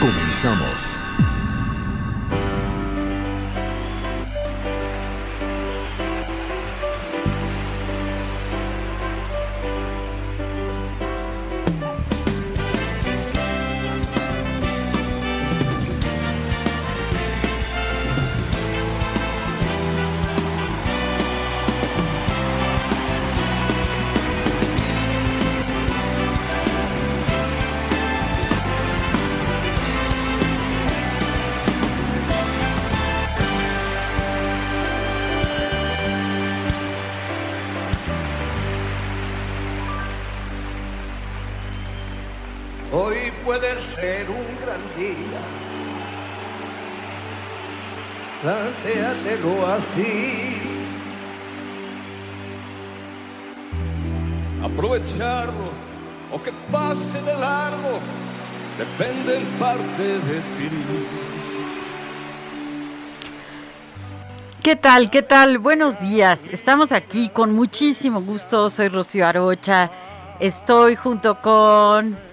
Comenzamos. Ser un gran día. Plantéatelo así. Aprovecharlo o que pase de largo depende en parte de ti. ¿Qué tal? ¿Qué tal? Buenos días. Estamos aquí con muchísimo gusto. Soy Rocío Arocha. Estoy junto con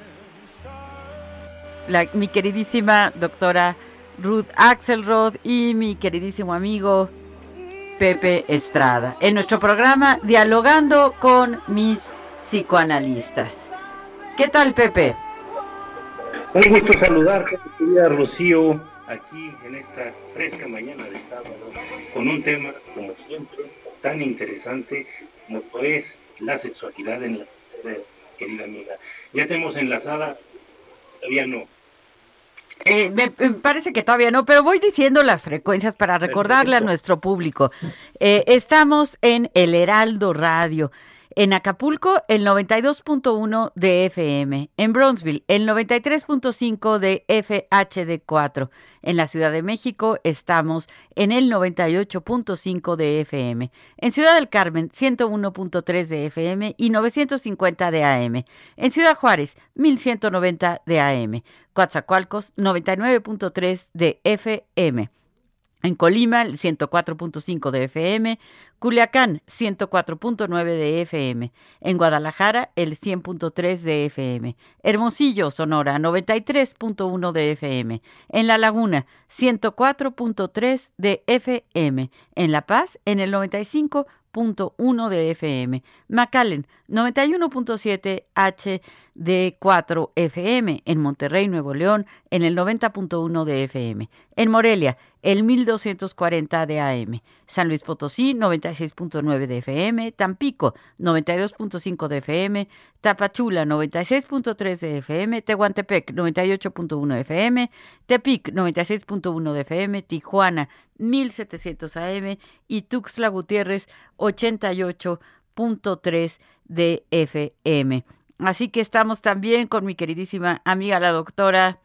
la- mi queridísima doctora Ruth Axelrod y mi queridísimo amigo Pepe Estrada. En nuestro programa Dialogando con mis psicoanalistas. ¿Qué tal, Pepe? Un gusto saludarte, querida Rocío, aquí en esta fresca mañana de sábado, con un tema, como siempre, tan interesante como es la sexualidad en la querida amiga. Ya tenemos enlazada, todavía no. Eh, me, me parece que todavía no, pero voy diciendo las frecuencias para recordarle a nuestro público. Eh, estamos en El Heraldo Radio. En Acapulco, el 92.1 de FM. En Bronzeville, el 93.5 de FHD4. En la Ciudad de México, estamos en el 98.5 de FM. En Ciudad del Carmen, 101.3 de FM y 950 de AM. En Ciudad Juárez, 1190 de AM. Coatzacoalcos, 99.3 de FM. En Colima, el 104.5 de FM. Culiacán, 104.9 de FM. En Guadalajara, el 100.3 de FM. Hermosillo, Sonora, 93.1 de FM. En La Laguna, 104.3 de FM. En La Paz, en el 95.1 de FM. McAllen, 91.7 HD4 FM. En Monterrey, Nuevo León, en el 90.1 de FM. En Morelia, el 1240 de AM. San Luis Potosí, 96.9 de FM. Tampico, 92.5 de FM. Tapachula, 96.3 de FM. Tehuantepec, 98.1 de FM. Tepic, 96.1 de FM. Tijuana, 1700 AM. Y Tuxtla Gutiérrez, 88.3 de FM. Así que estamos también con mi queridísima amiga la doctora.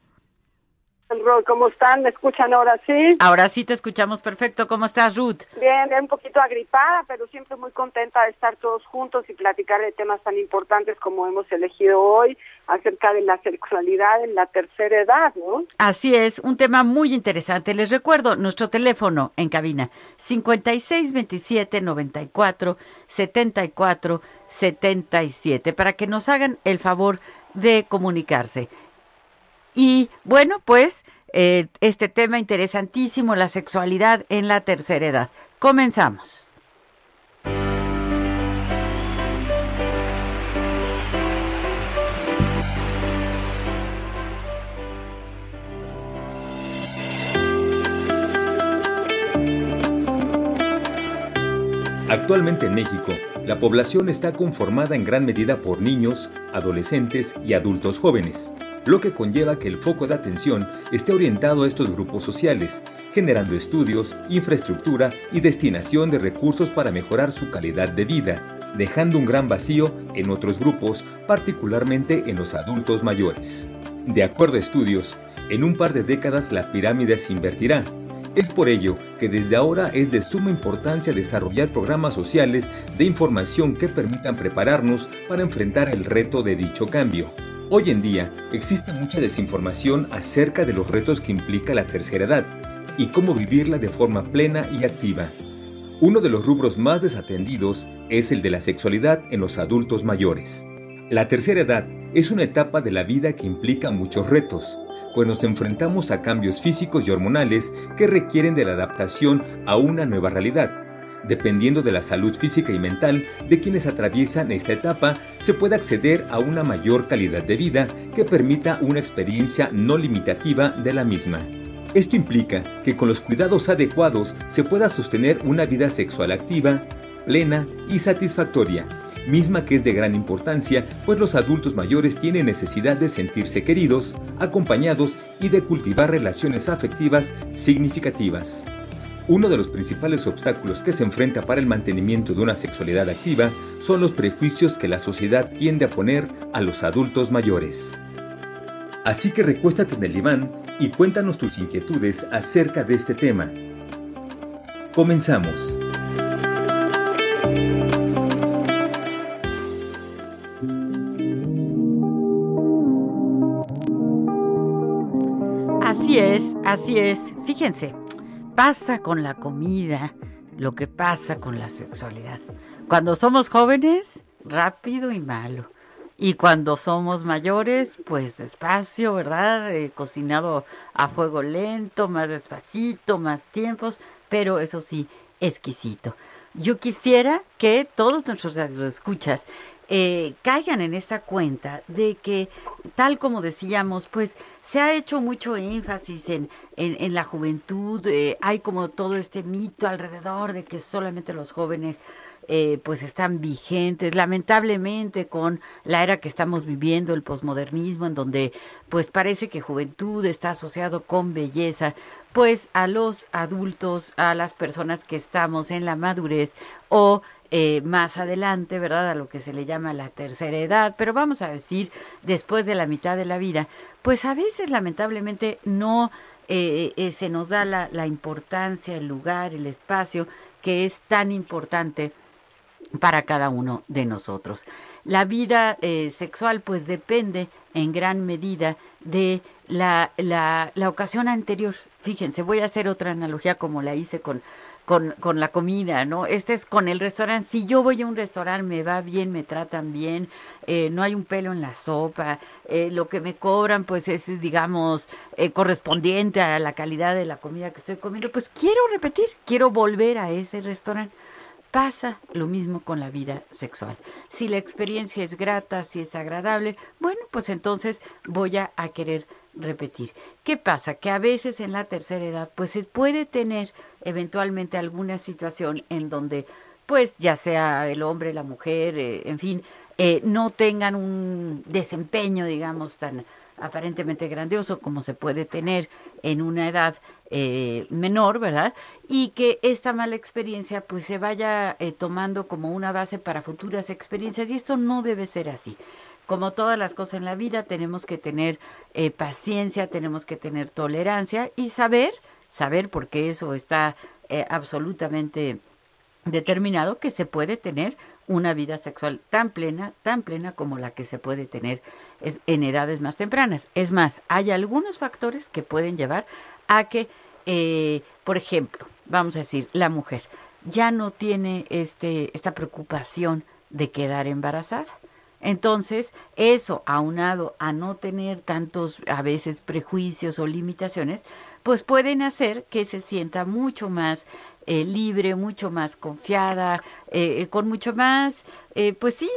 ¿Cómo están? ¿Me escuchan ahora sí? Ahora sí te escuchamos perfecto. ¿Cómo estás, Ruth? Bien, un poquito agripada, pero siempre muy contenta de estar todos juntos y platicar de temas tan importantes como hemos elegido hoy acerca de la sexualidad en la tercera edad, ¿no? Así es, un tema muy interesante. Les recuerdo nuestro teléfono en cabina 5627 94 74 77 para que nos hagan el favor de comunicarse. Y bueno, pues eh, este tema interesantísimo, la sexualidad en la tercera edad. Comenzamos. Actualmente en México, la población está conformada en gran medida por niños, adolescentes y adultos jóvenes lo que conlleva que el foco de atención esté orientado a estos grupos sociales, generando estudios, infraestructura y destinación de recursos para mejorar su calidad de vida, dejando un gran vacío en otros grupos, particularmente en los adultos mayores. De acuerdo a estudios, en un par de décadas la pirámide se invertirá, es por ello que desde ahora es de suma importancia desarrollar programas sociales de información que permitan prepararnos para enfrentar el reto de dicho cambio. Hoy en día existe mucha desinformación acerca de los retos que implica la tercera edad y cómo vivirla de forma plena y activa. Uno de los rubros más desatendidos es el de la sexualidad en los adultos mayores. La tercera edad es una etapa de la vida que implica muchos retos, pues nos enfrentamos a cambios físicos y hormonales que requieren de la adaptación a una nueva realidad. Dependiendo de la salud física y mental de quienes atraviesan esta etapa, se puede acceder a una mayor calidad de vida que permita una experiencia no limitativa de la misma. Esto implica que con los cuidados adecuados se pueda sostener una vida sexual activa, plena y satisfactoria, misma que es de gran importancia, pues los adultos mayores tienen necesidad de sentirse queridos, acompañados y de cultivar relaciones afectivas significativas. Uno de los principales obstáculos que se enfrenta para el mantenimiento de una sexualidad activa son los prejuicios que la sociedad tiende a poner a los adultos mayores. Así que recuéstate en el diván y cuéntanos tus inquietudes acerca de este tema. Comenzamos. Así es, así es. Fíjense, pasa con la comida lo que pasa con la sexualidad. Cuando somos jóvenes, rápido y malo. Y cuando somos mayores, pues despacio, ¿verdad? Eh, cocinado a fuego lento, más despacito, más tiempos, pero eso sí, exquisito. Yo quisiera que todos nuestros escuchas eh, caigan en esta cuenta de que, tal como decíamos, pues se ha hecho mucho énfasis en, en, la juventud, eh, hay como todo este mito alrededor de que solamente los jóvenes eh, pues están vigentes, lamentablemente con la era que estamos viviendo, el posmodernismo, en donde pues parece que juventud está asociado con belleza, pues a los adultos, a las personas que estamos en la madurez o eh, más adelante, ¿verdad? A lo que se le llama la tercera edad, pero vamos a decir después de la mitad de la vida, pues a veces lamentablemente no eh, eh, se nos da la, la importancia, el lugar, el espacio que es tan importante para cada uno de nosotros. La vida sexual pues depende en gran medida de la, la, la ocasión anterior. Fíjense, voy a hacer otra analogía como la hice con con, con la comida, ¿no? Este es con el restaurante. Si yo voy a un restaurante, me va bien, me tratan bien, eh, no hay un pelo en la sopa, eh, lo que me cobran, pues es, digamos, eh, correspondiente a la calidad de la comida que estoy comiendo, pues quiero repetir, quiero volver a ese restaurante. Pasa lo mismo con la vida sexual. Si la experiencia es grata, si es agradable, bueno, pues entonces voy a, querer repetir. ¿Qué pasa? Que a veces en la tercera edad pues se puede tener eventualmente alguna situación en donde pues ya sea el hombre, la mujer, eh, en fin, eh, no tengan un desempeño, digamos, tan aparentemente grandioso como se puede tener en una edad eh, menor, ¿verdad? Y que esta mala experiencia pues se vaya tomando como una base para futuras experiencias y esto no debe ser así como todas las cosas en la vida, tenemos que tener eh, paciencia, tenemos que tener tolerancia y saber, saber porque eso está eh, absolutamente determinado que se puede tener una vida sexual tan plena, tan plena como la que se puede tener en edades más tempranas. Es más, hay algunos factores que pueden llevar a que, eh, por ejemplo, vamos a decir, la mujer ya no tiene este, esta preocupación de quedar embarazada entonces, eso aunado a no tener tantos a veces prejuicios o limitaciones, pues pueden hacer que se sienta mucho más eh, libre, mucho más confiada, eh, con mucho más, eh, pues sí,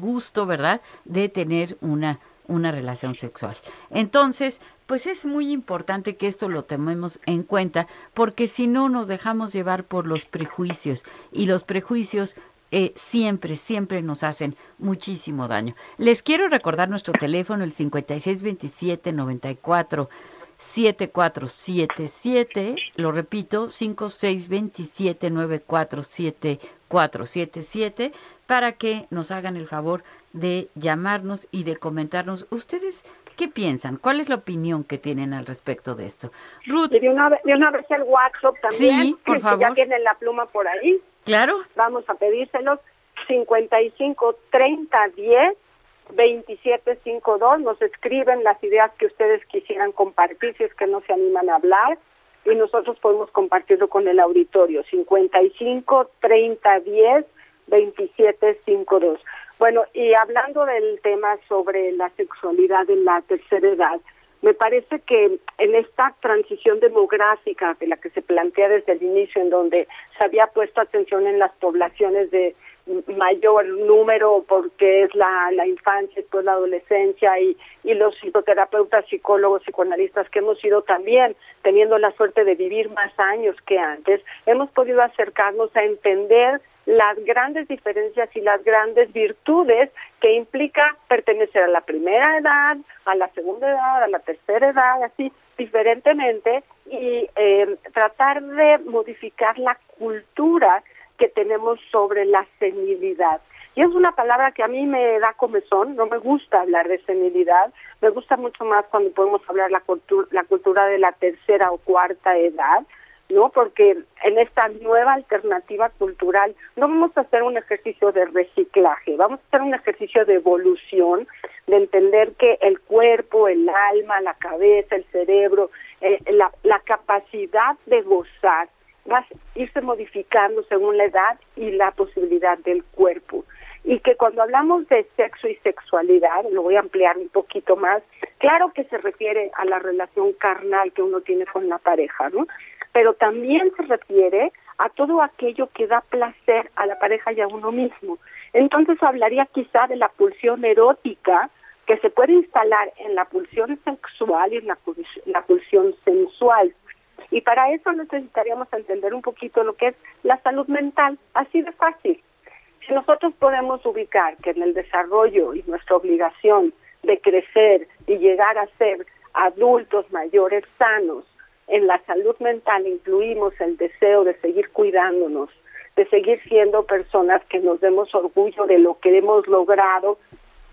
gusto, ¿verdad?, de tener una una relación sexual. Entonces, pues es muy importante que esto lo tomemos en cuenta porque si no nos dejamos llevar por los prejuicios y los prejuicios eh, siempre, siempre nos hacen muchísimo daño. Les quiero recordar nuestro teléfono, el 5627-94. 7477, lo repito, 5627-947477, para que nos hagan el favor de llamarnos y de comentarnos. ¿Ustedes qué piensan? ¿Cuál es la opinión que tienen al respecto de esto? Ruth. De una, vez el WhatsApp también. Sí, por favor. Ya tienen la pluma por ahí. Claro. Vamos a pedírselos. 55 30 10 2752. Nos escriben las ideas que ustedes quisieran compartir si es que no se animan a hablar y nosotros podemos compartirlo con el auditorio. 55 30 10 2752. Bueno, y hablando del tema sobre la sexualidad en la tercera edad, me parece que en esta transición demográfica de la que se plantea desde el inicio, en donde se había puesto atención en las poblaciones de mayor número porque es la, la infancia, después la adolescencia y, y los psicoterapeutas, psicólogos, psicoanalistas que hemos ido también teniendo la suerte de vivir más años que antes, hemos podido acercarnos a entender las grandes diferencias y las grandes virtudes que implica pertenecer a la primera edad, a la segunda edad, a la tercera edad, así diferentemente, y eh, tratar de modificar la cultura que tenemos sobre la senilidad. Y es una palabra que a mí me da comezón, no me gusta hablar de senilidad, me gusta mucho más cuando podemos hablar la cultura, la cultura de la tercera o cuarta edad, ¿no? Porque en esta nueva alternativa cultural no vamos a hacer un ejercicio de reciclaje, vamos a hacer un ejercicio de evolución, de entender que el cuerpo, el alma, la cabeza, el cerebro, eh, la, la capacidad de gozar va irse modificando según la edad y la posibilidad del cuerpo. Y que cuando hablamos de sexo y sexualidad, lo voy a ampliar un poquito más, claro que se refiere a la relación carnal que uno tiene con la pareja, ¿no? Pero también se refiere a todo aquello que da placer a la pareja y a uno mismo. Entonces hablaría quizá de la pulsión erótica que se puede instalar en la pulsión sexual y en la, pulsión sensual. Y para eso necesitaríamos entender un poquito lo que es la salud mental, así de fácil. Si nosotros podemos ubicar que en el desarrollo y nuestra obligación de crecer y llegar a ser adultos mayores sanos, en la salud mental incluimos el deseo de seguir cuidándonos, de seguir siendo personas que nos demos orgullo de lo que hemos logrado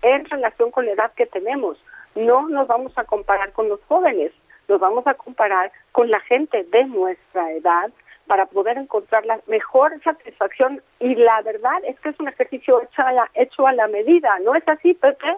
en relación con la edad que tenemos. No nos vamos a comparar con los jóvenes, nos vamos a comparar con la gente de nuestra edad para poder encontrar la mejor satisfacción y la verdad es que es un ejercicio hecho a la, hecho a la medida, ¿no es así, Pepe?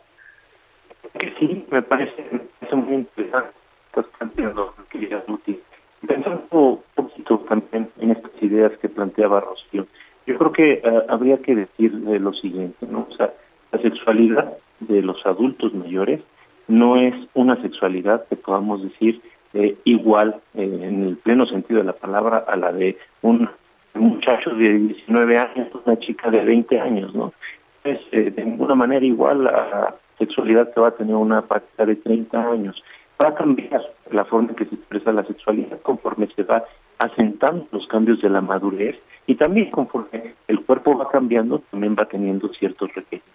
Sí, me parece, muy interesante, estás planteando, querida Luti. Pensando un poquito también en estas ideas que planteaba Rocío, yo creo que uh, habría que decir lo siguiente, ¿no? O sea, la sexualidad de los adultos mayores no es una sexualidad que podamos decir eh, igual eh, en el pleno sentido de la palabra a la de un muchacho de 19 años, una chica de 20 años, ¿no? Es eh, de ninguna manera igual a la sexualidad que va a tener una pareja de 30 años. Va a cambiar la forma en que se expresa la sexualidad conforme se va asentando los cambios de la madurez y también conforme el cuerpo va cambiando, también va teniendo ciertos requisitos.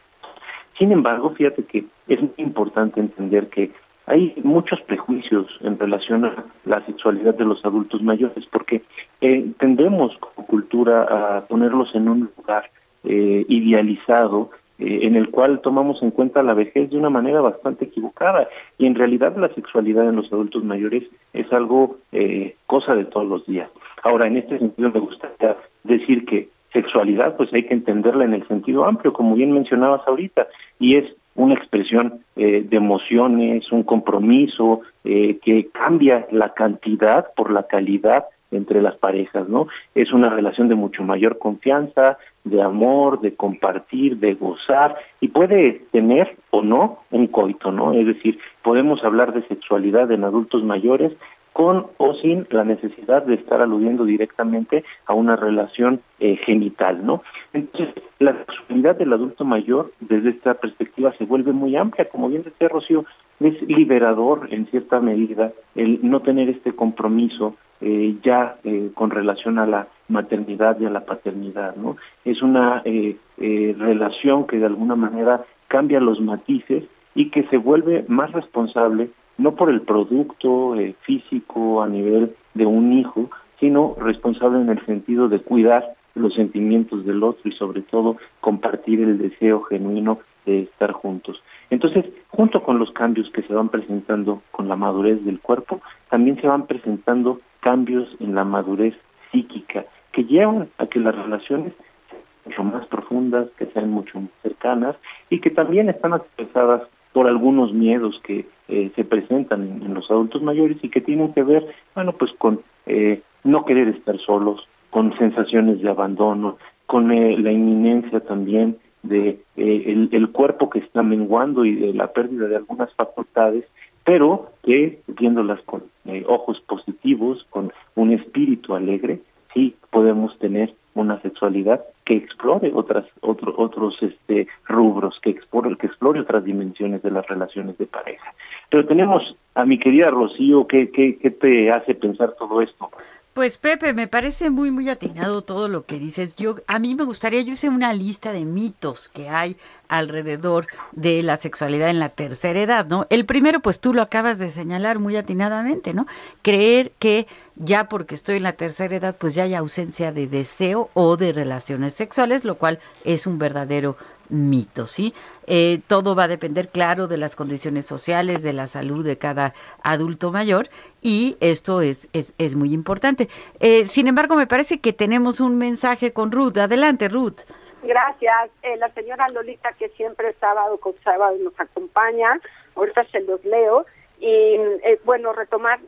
Sin embargo, fíjate que es muy importante entender que hay muchos prejuicios en relación a la sexualidad de los adultos mayores, porque eh, tendemos como cultura a ponerlos en un lugar eh, idealizado eh, en el cual tomamos en cuenta la vejez de una manera bastante equivocada y en realidad la sexualidad en los adultos mayores es algo eh, cosa de todos los días. Ahora, en este sentido me gustaría decir que sexualidad pues hay que entenderla en el sentido amplio, como bien mencionabas ahorita, y es una expresión eh, de emociones, un compromiso eh, que cambia la cantidad por la calidad entre las parejas, ¿no? Es una relación de mucho mayor confianza, de amor, de compartir, de gozar y puede tener o no un coito, ¿no? Es decir, podemos hablar de sexualidad en adultos mayores con o sin la necesidad de estar aludiendo directamente a una relación eh, genital, ¿no? Entonces, la sexualidad del adulto mayor desde esta perspectiva se vuelve muy amplia, como bien decía Rocío, es liberador en cierta medida el no tener este compromiso eh, ya eh, con relación a la maternidad y a la paternidad, ¿no? Es una eh, relación que de alguna manera cambia los matices y que se vuelve más responsable no por el producto físico a nivel de un hijo, sino responsable en el sentido de cuidar los sentimientos del otro y sobre todo compartir el deseo genuino de estar juntos. Entonces, junto con los cambios que se van presentando con la madurez del cuerpo, también se van presentando cambios en la madurez psíquica que llevan a que las relaciones sean mucho más profundas, que sean mucho más cercanas y que también están expresadas por algunos miedos que eh, se presentan en, los adultos mayores y que tienen que ver, bueno, pues con eh, no querer estar solos, con sensaciones de abandono, con eh, la inminencia también de el, el, cuerpo que está menguando y de la pérdida de algunas facultades pero que viéndolas con eh, ojos positivos, con un espíritu alegre, sí podemos tener una sexualidad que explore otras otro, otros este rubros, que explore que explore otras dimensiones de las relaciones de pareja. Pero tenemos a mi querida Rocío, ¿qué, qué, qué te hace pensar todo esto? Pues Pepe, me parece muy muy atinado todo lo que dices. Yo a mí me gustaría yo hice una lista de mitos que hay alrededor de la sexualidad en la tercera edad, ¿no? El primero pues tú lo acabas de señalar muy atinadamente, ¿no? Creer que ya porque estoy en la tercera edad pues ya hay ausencia de deseo o de relaciones sexuales, lo cual es un verdadero mito, ¿sí? Eh, todo va a depender, claro, de las condiciones sociales, de la salud de cada adulto mayor y esto es, es, es muy importante. Eh, sin embargo, me parece que tenemos un mensaje con Ruth. Adelante, Ruth. Gracias. Eh, la señora Lolita, que siempre sábado con sábado nos acompaña, ahorita se los leo. Y bueno, retomar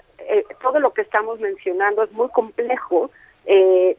todo lo que estamos mencionando es muy complejo,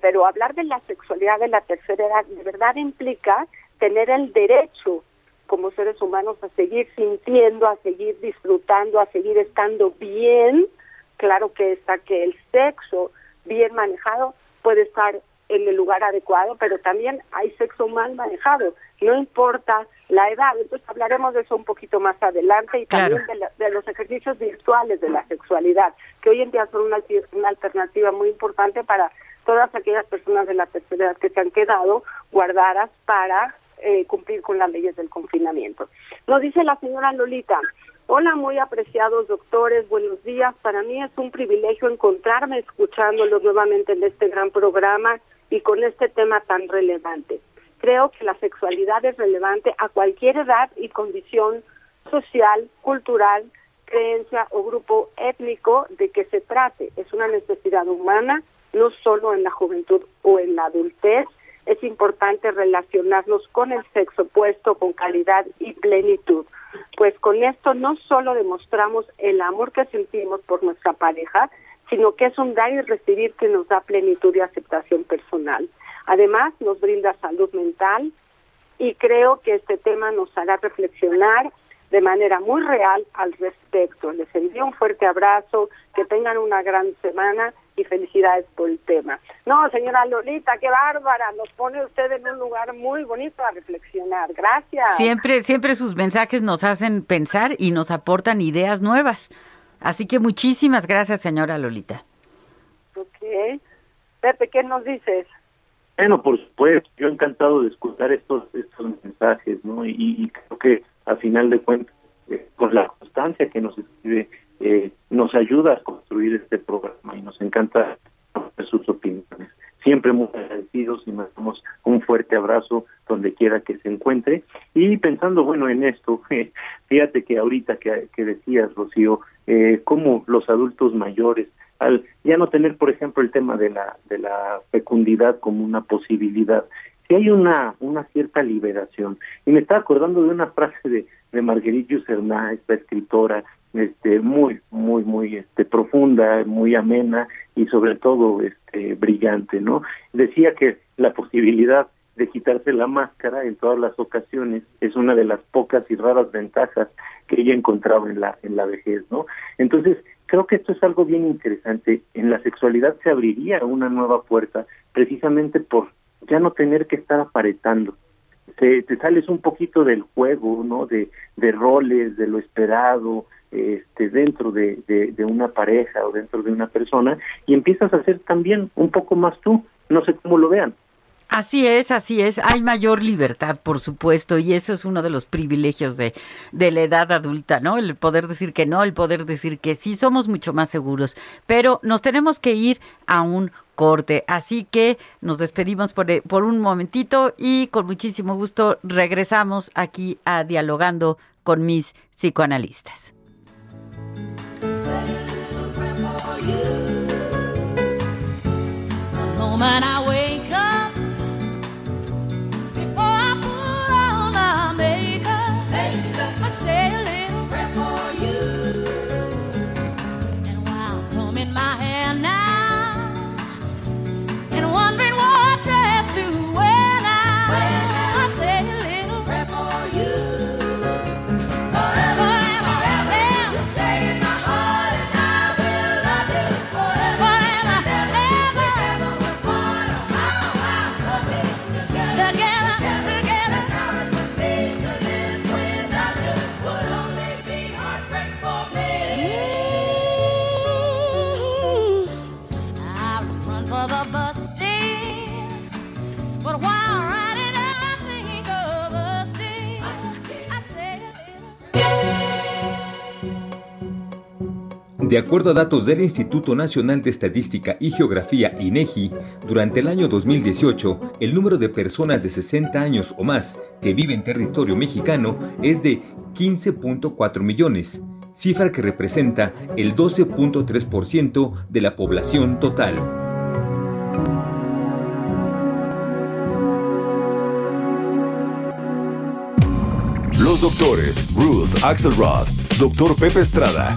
pero hablar de la sexualidad de la tercera edad de verdad implica tener el derecho como seres humanos a seguir sintiendo, a seguir disfrutando, a seguir estando bien. Claro que está que el sexo bien manejado puede estar en el lugar adecuado, pero también hay sexo mal manejado, no importa la edad. Entonces hablaremos de eso un poquito más adelante y también de, los ejercicios virtuales de la sexualidad, que hoy en día son una, una alternativa muy importante para todas aquellas personas de la tercera edad que se han quedado guardadas para eh, cumplir con las leyes del confinamiento. Nos dice la señora Lolita, hola muy apreciados doctores, buenos días. Para mí es un privilegio encontrarme escuchándolos nuevamente en este gran programa y con este tema tan relevante. Creo que la sexualidad es relevante a cualquier edad y condición social, cultural, creencia o grupo étnico de que se trate. Es una necesidad humana, no solo en la juventud o en la adultez, es importante relacionarnos con el sexo opuesto con calidad y plenitud. Pues con esto no solo demostramos el amor que sentimos por nuestra pareja, sino que es un dar y recibir que nos da plenitud y aceptación personal. Además, nos brinda salud mental y creo que este tema nos hará reflexionar de manera muy real al respecto. Les envío un fuerte abrazo, que tengan una gran semana y felicidades por el tema. No, señora Lolita, qué bárbara, nos pone usted en un lugar muy bonito a reflexionar. Gracias. Siempre, siempre sus mensajes nos hacen pensar y nos aportan ideas nuevas. Así que muchísimas gracias, señora Lolita. Ok. Pepe, ¿qué nos dices? Bueno, por supuesto, yo encantado de escuchar estos estos mensajes, ¿no? Y, creo que a final de cuentas, eh, con la constancia que nos escribe, eh, nos ayuda a construir este programa y nos encanta sus opiniones. Siempre muy agradecidos y mandamos un fuerte abrazo donde quiera que se encuentre. Y pensando, bueno, en esto, fíjate que ahorita que, decías, Rocío, eh, cómo los adultos mayores al ya no tener, por ejemplo, el tema de la, de la fecundidad como una posibilidad, si hay una, una cierta liberación. Y me estaba acordando de una frase de, de Marguerite Yourcenar, esta escritora, este, muy, muy, muy este, profunda, muy amena y sobre todo este, brillante, ¿no? Decía que la posibilidad de quitarse la máscara en todas las ocasiones es una de las pocas y raras ventajas que ella encontraba en la en la vejez, ¿no? Entonces, creo que esto es algo bien interesante. En la sexualidad se abriría una nueva puerta precisamente por ya no tener que estar aparetando, te, te, sales un poquito del juego, ¿no? De, de roles, de lo esperado, este, dentro de, una pareja o dentro de una persona y empiezas a ser también un poco más tú. No sé cómo lo vean. Así es, así es. Hay mayor libertad, por supuesto, y eso es uno de los privilegios de, la edad adulta, ¿no? El poder decir que no, el poder decir que sí, somos mucho más seguros. Pero nos tenemos que ir a un corte, así que nos despedimos por, por un momentito y con muchísimo gusto regresamos aquí a Dialogando con mis psicoanalistas. you. The moment I wake. De acuerdo a datos del Instituto Nacional de Estadística y Geografía INEGI, durante el año 2018, el número de personas de 60 años o más que viven en territorio mexicano es de 15.4 millones, cifra que representa el 12.3% de la población total. Los doctores Ruth Axelrod doctor Pepe Estrada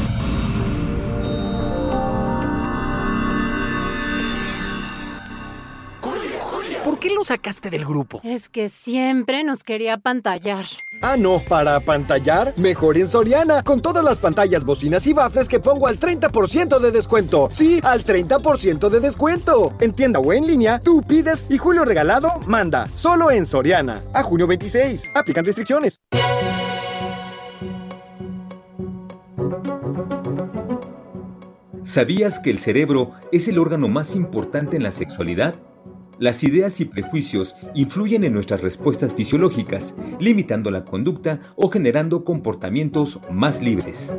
Sacaste del grupo? Es que siempre nos quería pantallar. Ah, no, para pantallar, mejor en Soriana, con todas las pantallas, bocinas y bafles que pongo al 30% de descuento. Sí, al 30% de descuento. En tienda o en línea, tú pides y Julio Regalado manda. Solo en Soriana. A junio 26. Aplican restricciones. ¿Sabías que el cerebro es el órgano más importante en la sexualidad? Las ideas y prejuicios influyen en nuestras respuestas fisiológicas, limitando la conducta o generando comportamientos más libres.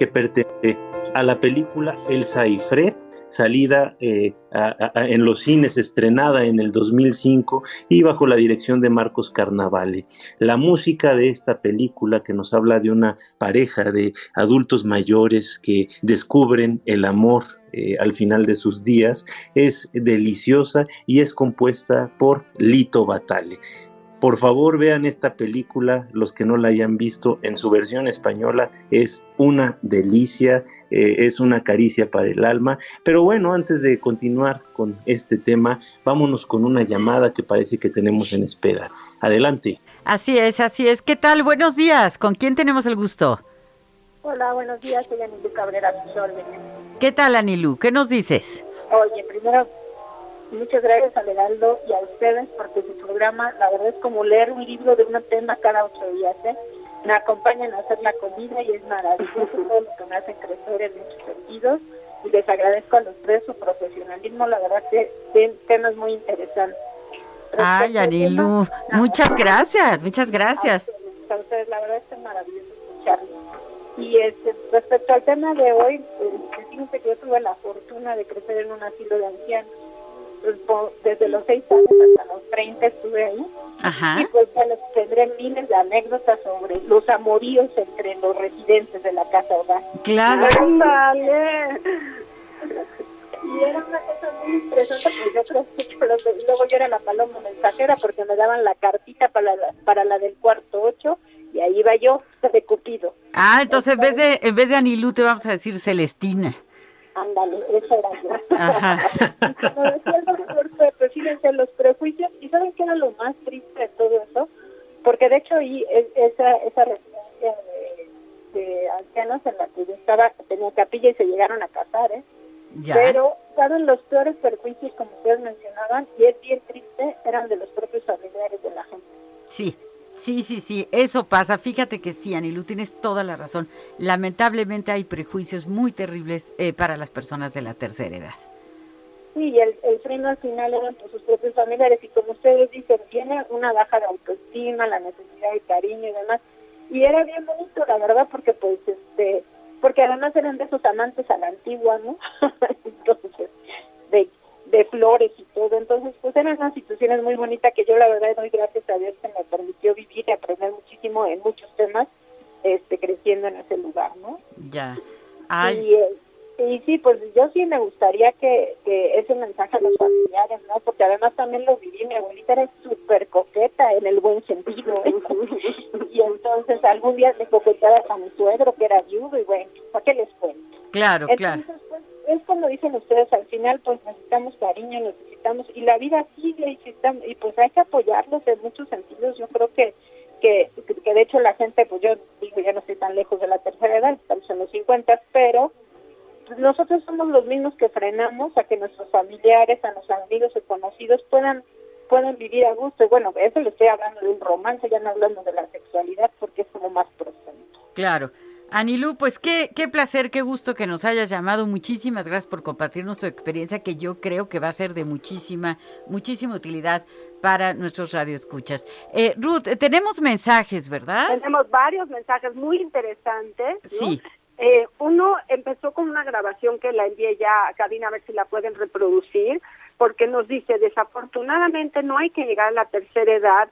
Que pertenece a la película Elsa y Fred, salida eh, en los cines, estrenada en el 2005 y bajo la dirección de Marcos Carnavale. La música de esta película que nos habla de una pareja de adultos mayores que descubren el amor eh, al final de sus días es deliciosa y es compuesta por Lito Batale. Por favor vean esta película, los que no la hayan visto en su versión española, es una delicia, eh, es una caricia para el alma. Pero bueno, antes de continuar con este tema, vámonos con una llamada que parece que tenemos en espera. Adelante. Así es, así es. ¿Qué tal? Buenos días. ¿Con quién tenemos el gusto? Hola, buenos días. Soy Anilu Cabrera ¿Qué tal, Anilu? ¿Qué nos dices? Oye, primero Muchas gracias a Heraldo y a ustedes porque su programa, la verdad es como leer un libro de un tema cada ocho días. ¿eh? Me acompañan a hacer la comida y es maravilloso todo lo que me hacen crecer en muchos sentidos. Y les agradezco a los tres su profesionalismo, la verdad que temas muy interesantes. Ay, Arilu, muchas gracias, muchas gracias. A ustedes, la verdad es que es maravilloso escucharlos. Y este, respecto al tema de hoy, eh, fíjense que yo tuve la fortuna de crecer en un asilo de ancianos pues, desde los seis años hasta los 30 estuve ahí. Y pues bueno, tendré miles de anécdotas sobre los amoríos entre los residentes de la casa hogar. Claro. Y era una cosa muy interesante, porque yo creo que luego yo era la paloma mensajera porque me daban la cartita para la, para la del cuarto ocho y ahí iba yo de Cupido. Ah, entonces en vez de en vez de Anilú te vamos a decir Celestina. Ándale, eso era yo. como decía el doctor pues fíjense los prejuicios, ¿y saben qué era lo más triste de todo eso? Porque de hecho ahí esa, esa residencia de, ancianos en la que yo estaba, tenía capilla y se llegaron a casar, ¿eh? Pero, ¿saben los peores perjuicios, como ustedes mencionaban? Y es bien triste, eran de los propios familiares de la gente. Sí, Sí, sí, sí, eso pasa. Fíjate que sí, Anilu, tienes toda la razón. Lamentablemente hay prejuicios muy terribles eh, para las personas de la tercera edad. Sí, y el, freno al final eran por sus propios familiares y como ustedes dicen, tiene una baja de autoestima, la necesidad de cariño y demás. Y era bien bonito, la verdad, porque pues este, porque además eran de esos amantes a la antigua, ¿no? Entonces, de de flores y todo. Entonces, pues eran una situaciones muy bonitas que yo la verdad doy gracias a Dios que me permitió vivir y aprender muchísimo en muchos temas, este, creciendo en ese lugar, ¿no? Ya. Y, eh, y sí, pues yo sí me gustaría que, que ese mensaje a los familiares, ¿no? Porque además también lo viví, mi abuelita era súper coqueta en el buen sentido. ¿eh? y entonces algún día le coqueteaba a mi suegro que era viudo y bueno, ¿para qué les cuento? Claro, claro. Pues, es como dicen ustedes, al final pues necesitamos cariño, necesitamos, y la vida sigue y, y pues hay que apoyarlos en muchos sentidos. Yo creo que, que, de hecho la gente, pues yo digo, ya no estoy tan lejos de la tercera edad, estamos en los 50, pero nosotros somos los mismos que frenamos a que nuestros familiares, a nuestros amigos y conocidos puedan puedan vivir a gusto. Y bueno, eso le estoy hablando de un romance, ya no hablando de la sexualidad, porque es como más profundo. Claro. Anilú, pues qué, qué placer, qué gusto que nos hayas llamado. Muchísimas gracias por compartirnos tu experiencia que yo creo que va a ser de muchísima, muchísima utilidad para nuestros radioescuchas. Eh, Ruth, tenemos mensajes, ¿verdad? Tenemos varios mensajes muy interesantes. Sí. Eh, uno empezó con una grabación que la envié ya a cabina a ver si la pueden reproducir, porque nos dice, desafortunadamente no hay que llegar a la tercera edad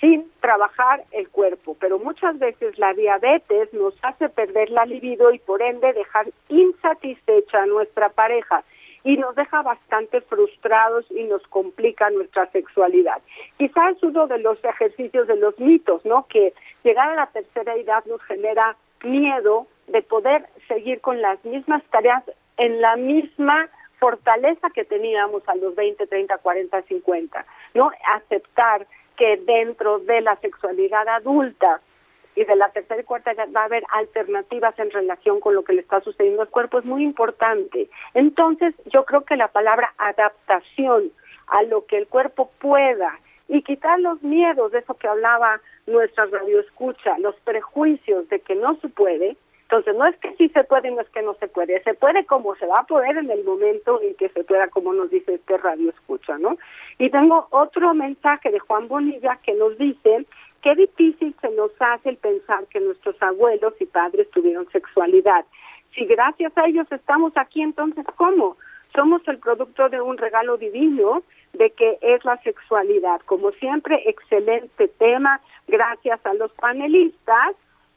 sin trabajar el cuerpo, pero muchas veces la diabetes nos hace perder la libido y por ende dejar insatisfecha a nuestra pareja y nos deja bastante frustrados y nos complica nuestra sexualidad. Quizás es uno de los ejercicios de los mitos, ¿no? Que llegar a la tercera edad nos genera miedo de poder seguir con las mismas tareas en la misma fortaleza que teníamos a los 20, 30, 40, 50, ¿no? Aceptar que dentro de la sexualidad adulta y de la tercera y cuarta edad va a haber alternativas en relación con lo que le está sucediendo al cuerpo es muy importante. Entonces, yo creo que la palabra adaptación a lo que el cuerpo pueda y quitar los miedos de eso que hablaba nuestra radioescucha, los prejuicios de que no se puede, entonces, no es que sí se puede y no es que no se puede. Se puede como se va a poder en el momento en que se pueda, como nos dice este radio escucha, ¿no? Y tengo otro mensaje de Juan Bonilla que nos dice qué difícil se nos hace el pensar que nuestros abuelos y padres tuvieron sexualidad. Si gracias a ellos estamos aquí, entonces ¿cómo? Somos el producto de un regalo divino de que es la sexualidad. Como siempre, excelente tema, gracias a los panelistas.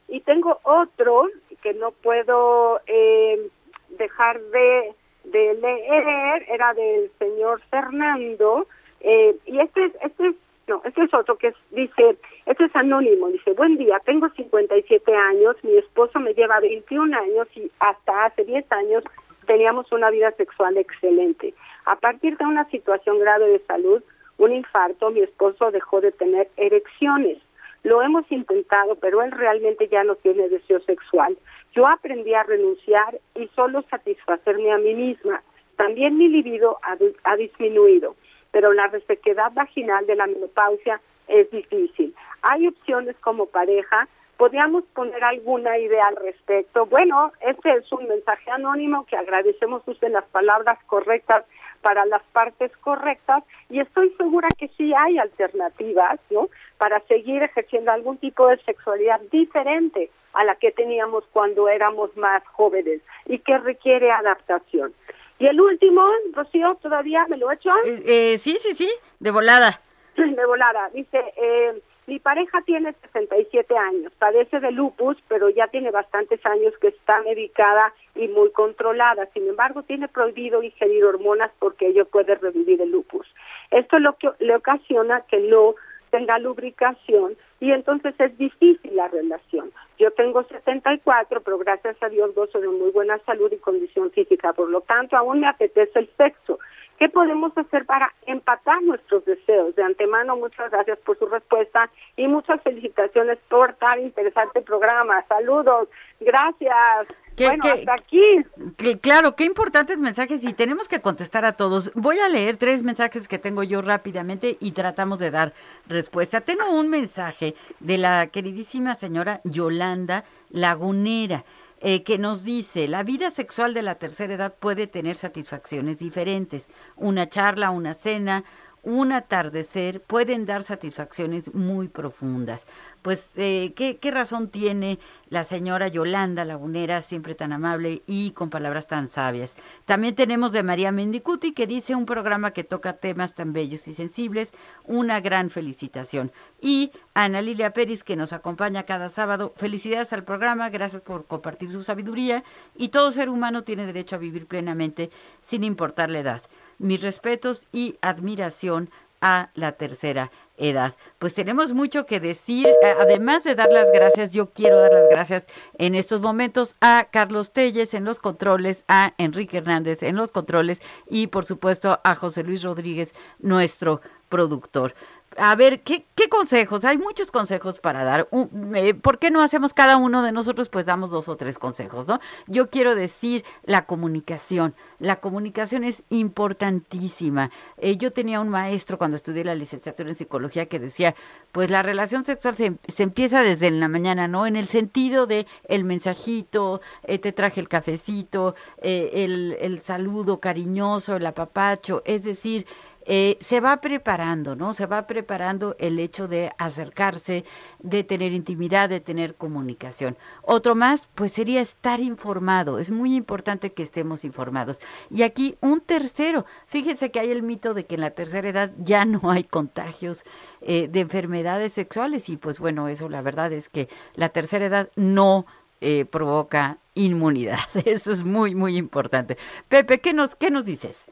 Y tengo otro que no puedo eh, dejar de, de, leer, era del señor Fernando, eh, y este es, este es, no, este es otro que dice, este es anónimo, dice, buen día, tengo 57 años, mi esposo me lleva 21 años y hasta hace 10 años teníamos una vida sexual excelente. A partir de una situación grave de salud, un infarto, mi esposo dejó de tener erecciones. Lo hemos intentado, pero él realmente ya no tiene deseo sexual. Yo aprendí a renunciar y solo satisfacerme a mí misma. También mi libido ha, ha disminuido, pero la resequedad vaginal de la menopausia es difícil. Hay opciones como pareja, ¿Podríamos poner alguna idea al respecto? Bueno, este es un mensaje anónimo que agradecemos usen las palabras correctas para las partes correctas y estoy segura que sí hay alternativas, ¿no? Para seguir ejerciendo algún tipo de sexualidad diferente a la que teníamos cuando éramos más jóvenes y que requiere adaptación. Y el último, Rocío, ¿todavía me lo he hecho? Eh, eh, sí, sí, sí, de volada. De volada. Dice, eh, mi pareja tiene 67 años, padece de lupus, pero ya tiene bastantes años que está medicada y muy controlada. Sin embargo, tiene prohibido ingerir hormonas porque ello puede revivir el lupus. Esto es lo que le ocasiona que no tenga lubricación y entonces es difícil la relación. Yo tengo 74, pero gracias a Dios gozo de muy buena salud y condición física, por lo tanto aún me apetece el sexo. ¿Qué podemos hacer para empatar nuestros deseos? De antemano, muchas gracias por su respuesta y muchas felicitaciones por tan interesante programa. Saludos, gracias. bueno, hasta aquí. claro, qué importantes mensajes y tenemos que contestar a todos. Voy a leer tres mensajes que tengo yo rápidamente y tratamos de dar respuesta. Tengo un mensaje de la queridísima señora Yolanda Lagunera. Eh, que nos dice, la vida sexual de la tercera edad puede tener satisfacciones diferentes. Una charla, una cena, un atardecer pueden dar satisfacciones muy profundas pues eh, ¿qué, ¿qué, razón tiene la señora Yolanda Lagunera, siempre tan amable y con palabras tan sabias. También tenemos de María Mendicuti, que dice un programa que toca temas tan bellos y sensibles, una gran felicitación. Y Ana Lilia Pérez, que nos acompaña cada sábado, felicidades al programa, gracias por compartir su sabiduría, y todo ser humano tiene derecho a vivir plenamente sin importar la edad. Mis respetos y admiración a la tercera edad. Pues tenemos mucho que decir. Eh, además de dar las gracias, yo quiero dar las gracias en estos momentos a Carlos Telles en los controles, a Enrique Hernández en los controles y por supuesto a José Luis Rodríguez, nuestro productor a ver, ¿qué, ¿qué, consejos? Hay muchos consejos para dar. Eh, ¿Por qué no hacemos cada uno de nosotros? Pues damos dos o tres consejos, ¿no? Yo quiero decir la comunicación. La comunicación es importantísima. Eh, yo tenía un maestro cuando estudié la licenciatura en psicología que decía, pues la relación sexual se, empieza desde la mañana, ¿no? En el sentido de el mensajito, eh, te traje el cafecito, el, el saludo cariñoso, el apapacho, es decir, eh, se va preparando, ¿no? Se va preparando el hecho de acercarse, de tener intimidad, de tener comunicación. Otro más, pues sería estar informado. Es muy importante que estemos informados. Y aquí un tercero, fíjense que hay el mito de que en la tercera edad ya no hay contagios eh, de enfermedades sexuales y pues bueno, eso la verdad es que la tercera edad no eh, provoca inmunidad. Eso es muy, muy importante. Pepe, ¿qué nos, qué nos dices?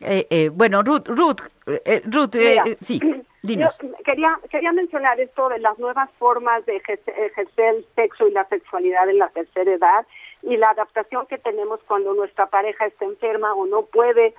Eh, eh, bueno, Ruth, Ruth, eh, Ruth eh, sí, dinos. quería, quería mencionar esto de las nuevas formas de ejercer el sexo y la sexualidad en la tercera edad y la adaptación que tenemos cuando nuestra pareja está enferma o no puede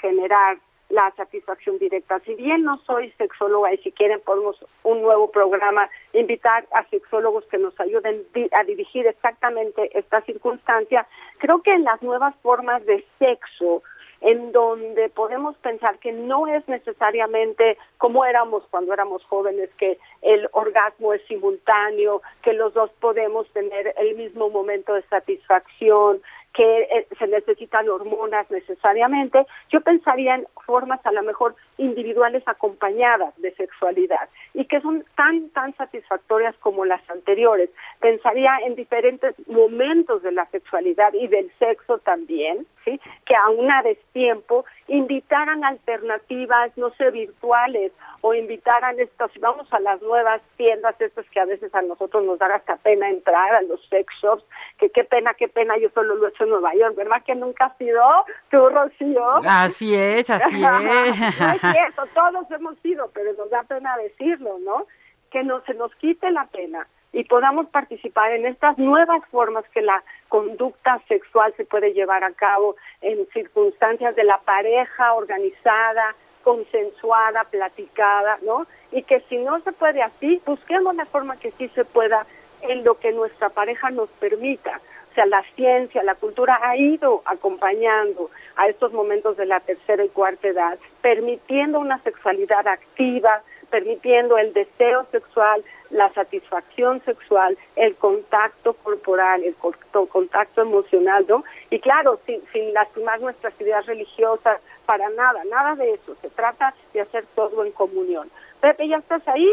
generar la satisfacción directa. Si bien no soy sexóloga y si quieren podemos un nuevo programa, invitar a sexólogos que nos ayuden a dirigir exactamente esta circunstancia, creo que en las nuevas formas de sexo, en donde podemos pensar que no es necesariamente como éramos cuando éramos jóvenes, que el orgasmo es simultáneo, que los dos podemos tener el mismo momento de satisfacción, que eh, se necesitan hormonas necesariamente. Yo pensaría en formas a lo mejor individuales acompañadas de sexualidad y que son tan, tan satisfactorias como las anteriores. Pensaría en diferentes momentos de la sexualidad y del sexo también, ¿sí? Que a destiempo invitaran alternativas, no sé, virtuales o invitaran estos, vamos a las nuevas tiendas estas que a veces a nosotros nos da hasta pena entrar, a los sex shops, que qué pena, qué pena, yo solo lo he hecho en Nueva York, ¿verdad que nunca has sido tú, Rocío? Así es, así es. no es cierto, todos hemos sido, pero nos da pena decirlo, ¿no? Que no se nos quite la pena y podamos participar en estas nuevas formas que la conducta sexual se puede llevar a cabo en circunstancias de la pareja organizada, consensuada, platicada, ¿no? Y que si no se puede así, busquemos la forma que sí se pueda en lo que nuestra pareja nos permita. O sea, la ciencia, la cultura ha ido acompañando a estos momentos de la tercera y cuarta edad, permitiendo una sexualidad activa, permitiendo el deseo sexual, la satisfacción sexual, el contacto corporal, el contacto emocional, ¿no? Y claro, sin, sin lastimar nuestras ideas religiosas, para nada, nada de eso. Se trata de hacer todo en comunión. Pepe, ¿ya estás ahí?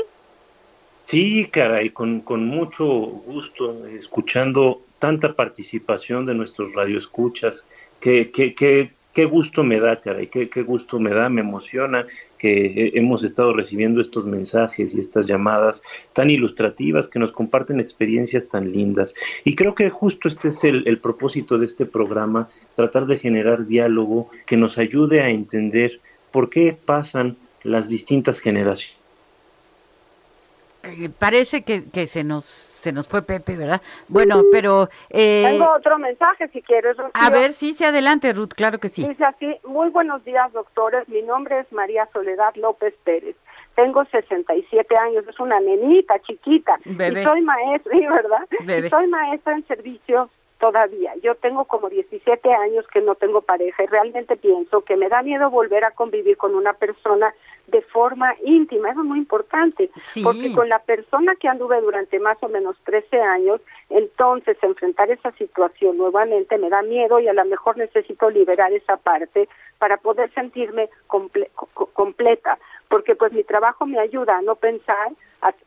Sí, caray, con, con mucho gusto, escuchando tanta participación de nuestros radioescuchas, que, que, que qué gusto me da, caray, qué, qué gusto me da, me emociona que hemos estado recibiendo estos mensajes y estas llamadas tan ilustrativas que nos comparten experiencias tan lindas. Y creo que justo este es el, el propósito de este programa, tratar de generar diálogo que nos ayude a entender por qué pasan las distintas generaciones. Eh, parece que, que se nos se nos fue Pepe, ¿verdad? Bueno, pero... Eh, Tengo otro mensaje si quieres. Rocío. A ver, sí, sí, adelante, Ruth, claro que sí. Dice así, muy buenos días, doctores. Mi nombre es María Soledad López Pérez. Tengo 67 años, es una nenita chiquita. Bebé. Y soy maestra, ¿sí, ¿verdad? Bebé. Y soy maestra en servicios todavía. Yo tengo como 17 años que no tengo pareja y realmente pienso que me da miedo volver a convivir con una persona de forma íntima. Eso es muy importante, Sí. porque con la persona que anduve durante más o menos 13 años, entonces enfrentar esa situación nuevamente me da miedo y a lo mejor necesito liberar esa parte para poder sentirme comple- co- completa, porque pues mi trabajo me ayuda a no pensar,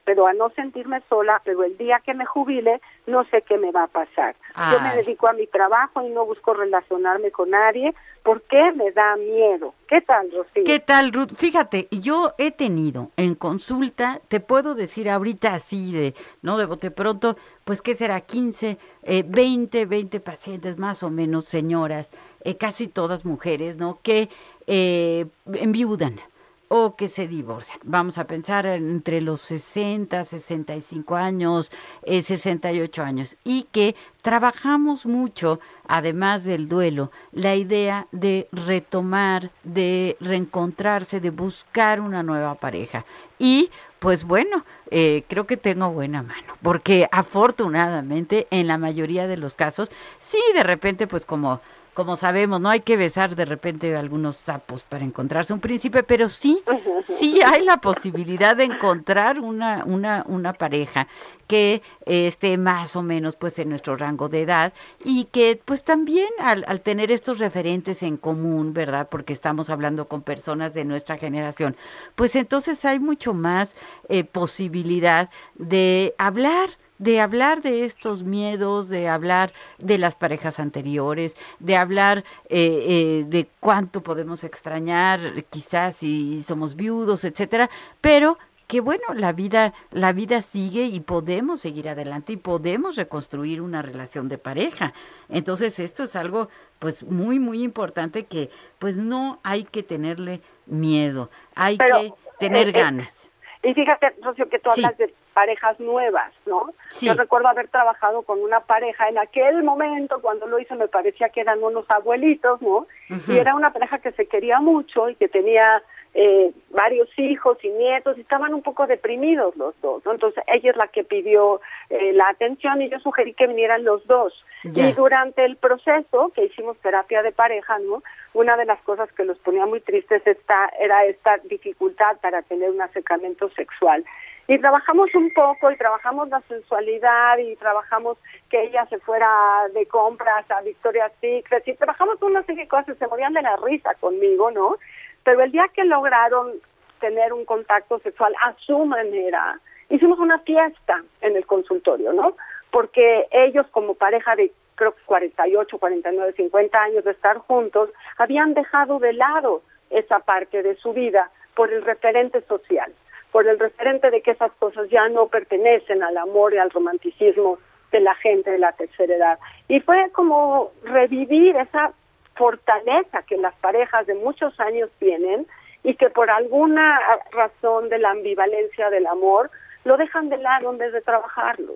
pero a no sentirme sola, pero el día que me jubile no sé qué me va a pasar. Yo me Ay. dedico a mi trabajo y no busco relacionarme con nadie porque me da miedo. ¿Qué tal, Rocío? ¿Qué tal, Ruth? Fíjate, yo he tenido en consulta, te puedo decir ahorita así de, ¿no? De bote pronto, pues qué será, 15, eh, 20, 20 pacientes más o menos, señoras, eh, casi todas mujeres, ¿no? Que eh, enviudan o que se divorcian. Vamos a pensar en entre los 60, 65 años, eh, 68 años y que trabajamos mucho, además del duelo, la idea de retomar, de reencontrarse, de buscar una nueva pareja. Y pues bueno, eh, creo que tengo buena mano, porque afortunadamente en la mayoría de los casos, sí, de repente pues como como sabemos, no hay que besar de repente algunos sapos para encontrarse un príncipe, pero sí, sí hay la posibilidad de encontrar una, una, una pareja que esté más o menos pues en nuestro rango de edad y que pues también al, al tener estos referentes en común, ¿verdad? Porque estamos hablando con personas de nuestra generación, pues entonces hay mucho más eh, posibilidad de hablar de hablar de estos miedos, de hablar de las parejas anteriores, de hablar eh, eh, de cuánto podemos extrañar, quizás si somos viudos, etcétera, pero que bueno, la vida, la vida sigue y podemos seguir adelante y podemos reconstruir una relación de pareja. Entonces, esto es algo pues muy, muy importante que pues no hay que tenerle miedo, hay Pero, que tener eh, eh, ganas. Y fíjate, Rocío, que tú Sí. hablas de parejas nuevas, ¿no? Sí. Yo recuerdo haber trabajado con una pareja en aquel momento, cuando lo hice, me parecía que eran unos abuelitos, ¿no? Y era una pareja que se quería mucho y que tenía eh, varios hijos y nietos y estaban un poco deprimidos los dos, ¿no? Entonces ella es la que pidió eh, la atención y yo sugerí que vinieran los dos. Y durante el proceso que hicimos terapia de pareja, ¿no? Una de las cosas que los ponía muy tristes esta, era esta dificultad para tener un acercamiento sexual. Y trabajamos un poco y trabajamos la sensualidad y trabajamos que ella se fuera de compras a Victoria's Secret y trabajamos una serie de cosas, se morían de la risa conmigo, ¿no? Pero el día que lograron tener un contacto sexual a su manera, hicimos una fiesta en el consultorio, ¿no? Porque ellos como pareja de creo que 48, 49, 50 años de estar juntos, habían dejado de lado esa parte de su vida por el referente social, por el referente de que esas cosas ya no pertenecen al amor y al romanticismo de la gente de la tercera edad. Y fue como revivir esa fortaleza que las parejas de muchos años tienen y que por alguna razón de la ambivalencia del amor lo dejan de lado en vez de trabajarlo.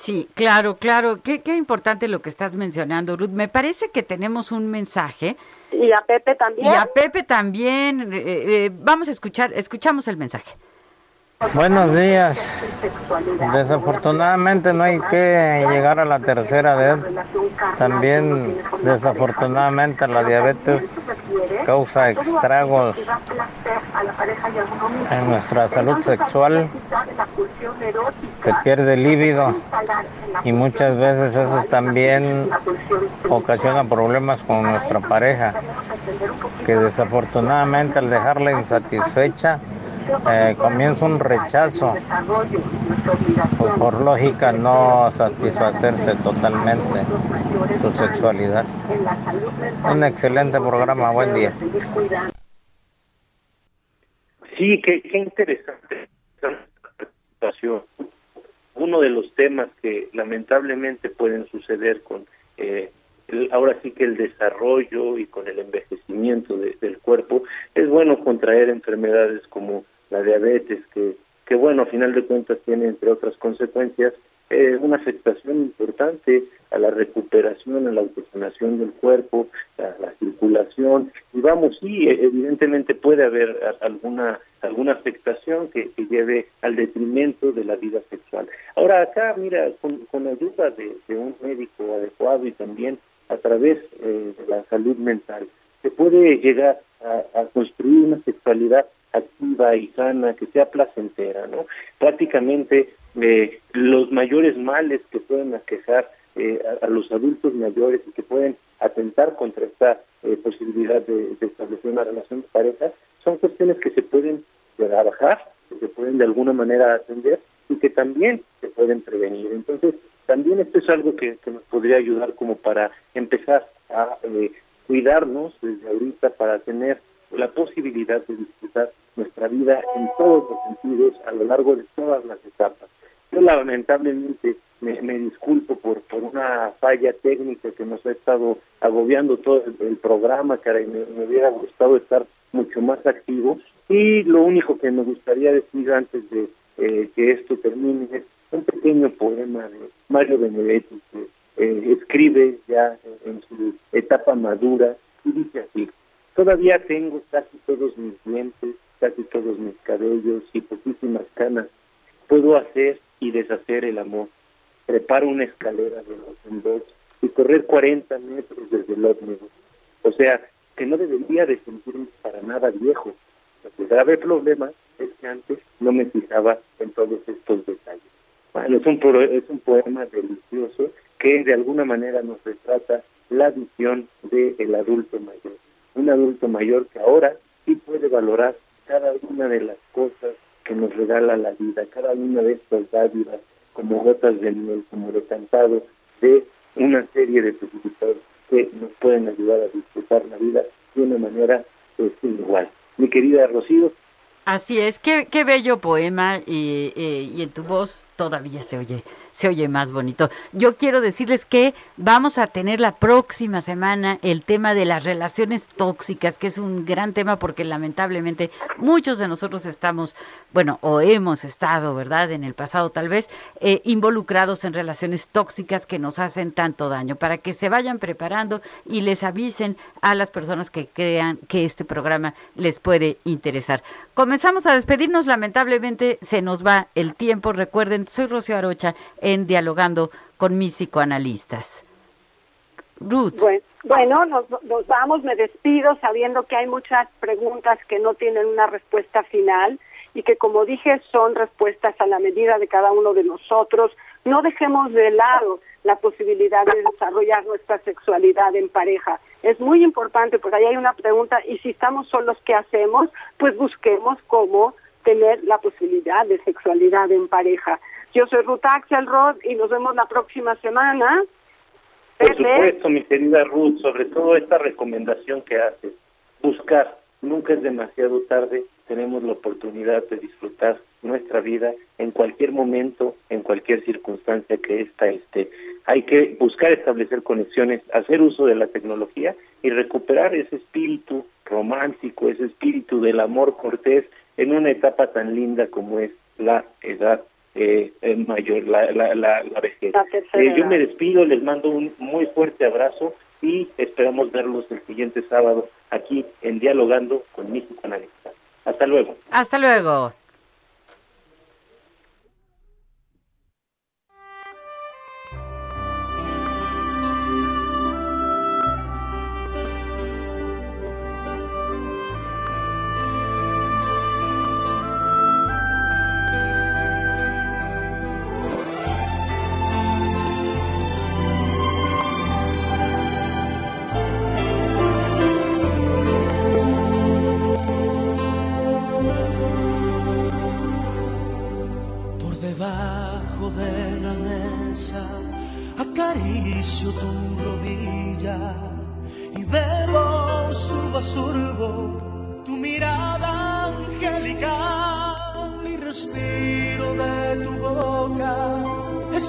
Sí, claro, claro. Qué, qué importante lo que estás mencionando, Ruth. Me parece que tenemos un mensaje. Y a Pepe también. Y a Pepe también. Eh, eh, vamos a escuchar, escuchamos el mensaje. Buenos días. Desafortunadamente no hay que llegar a la tercera edad. También desafortunadamente la diabetes causa estragos en nuestra salud sexual. Se pierde el líbido y muchas veces eso también ocasiona problemas con nuestra pareja, que desafortunadamente al dejarla insatisfecha eh, comienza un rechazo, pues por lógica no satisfacerse totalmente su sexualidad. Un excelente programa, buen día. Sí, qué, qué interesante Uno de los temas que lamentablemente pueden suceder con eh, ahora sí que el desarrollo y con el envejecimiento del cuerpo contraer enfermedades como la diabetes, que, que bueno, a final de cuentas tiene, entre otras consecuencias, eh, una afectación importante a la recuperación, a la autosanación del cuerpo, a la circulación. Y vamos, sí, e, evidentemente puede haber alguna alguna afectación que, lleve al detrimento de la vida sexual. Ahora acá, mira, con, con ayuda de, un médico adecuado y también a través eh, de la salud mental, se puede llegar a construir una sexualidad activa y sana, que sea placentera, ¿no? Prácticamente eh, los mayores males que pueden aquejar eh, a, los adultos mayores y que pueden atentar contra esta eh, posibilidad de, establecer una relación de pareja son cuestiones que se pueden trabajar, que se pueden de alguna manera atender y que también se pueden prevenir. Entonces, también esto es algo que, que nos podría ayudar como para empezar a cuidarnos desde ahorita para tener la posibilidad de disfrutar nuestra vida en todos los sentidos a lo largo de todas las etapas. Yo lamentablemente me, disculpo por, por una falla técnica que nos ha estado agobiando todo el, programa, caray, me, me, hubiera gustado estar mucho más activo y lo único que me gustaría decir antes de eh, que esto termine es un pequeño poema de Mario Benedetti que eh, escribe ya en su etapa madura y dice así, Todavía tengo casi todos mis dientes, casi todos mis cabellos y poquísimas canas. Puedo hacer y deshacer el amor. Preparo una escalera de dos y correr 40 metros desde el ómnibus. O sea, que no debería de sentirme para nada viejo. El grave problema es que antes no me fijaba en todos estos detalles. Bueno, es un, es un poema delicioso que de alguna manera nos retrata la visión del adulto mayor un adulto mayor que ahora sí puede valorar cada una de las cosas que nos regala la vida, cada una de estas dádivas, como gotas de miel, como decantado de una serie de posibilidades que nos pueden ayudar a disfrutar la vida de una manera pues, igual. Mi querida Rocío. Así es, qué, qué bello poema y, y, y en tu voz todavía se oye se oye más bonito. Yo quiero decirles que vamos a tener la próxima semana el tema de las relaciones tóxicas, que es un gran tema porque lamentablemente muchos de nosotros estamos, bueno, o hemos estado, ¿verdad? En el pasado tal vez, eh, involucrados en relaciones tóxicas que nos hacen tanto daño, para que se vayan preparando y les avisen a las personas que crean que este programa les puede interesar. Comenzamos a despedirnos, lamentablemente se nos va el tiempo. Recuerden, soy Rocío Arocha en Dialogando con mis psicoanalistas. Ruth. Bueno, nos, nos vamos, me despido sabiendo que hay muchas preguntas que no tienen una respuesta final y que como dije son respuestas a la medida de cada uno de nosotros. No dejemos de lado la posibilidad de desarrollar nuestra sexualidad en pareja. Es muy importante porque ahí hay una pregunta y si estamos solos, ¿qué hacemos? Pues busquemos cómo tener la posibilidad de sexualidad en pareja. Yo soy Ruth Axelrod y nos vemos la próxima semana. Por supuesto, mi querida Ruth, sobre todo esta recomendación que haces, buscar, nunca es demasiado tarde, tenemos la oportunidad de disfrutar nuestra vida en cualquier momento, en cualquier circunstancia que ésta esté. Hay que buscar establecer conexiones, hacer uso de la tecnología y recuperar ese espíritu romántico, ese espíritu del amor cortés en una etapa tan linda como es la edad eh, mayor, la, la, la, vejez. Eh, yo me despido, les mando un muy fuerte abrazo y esperamos verlos el siguiente sábado aquí en Dialogando con mi psicoanalista. Hasta luego. Hasta luego.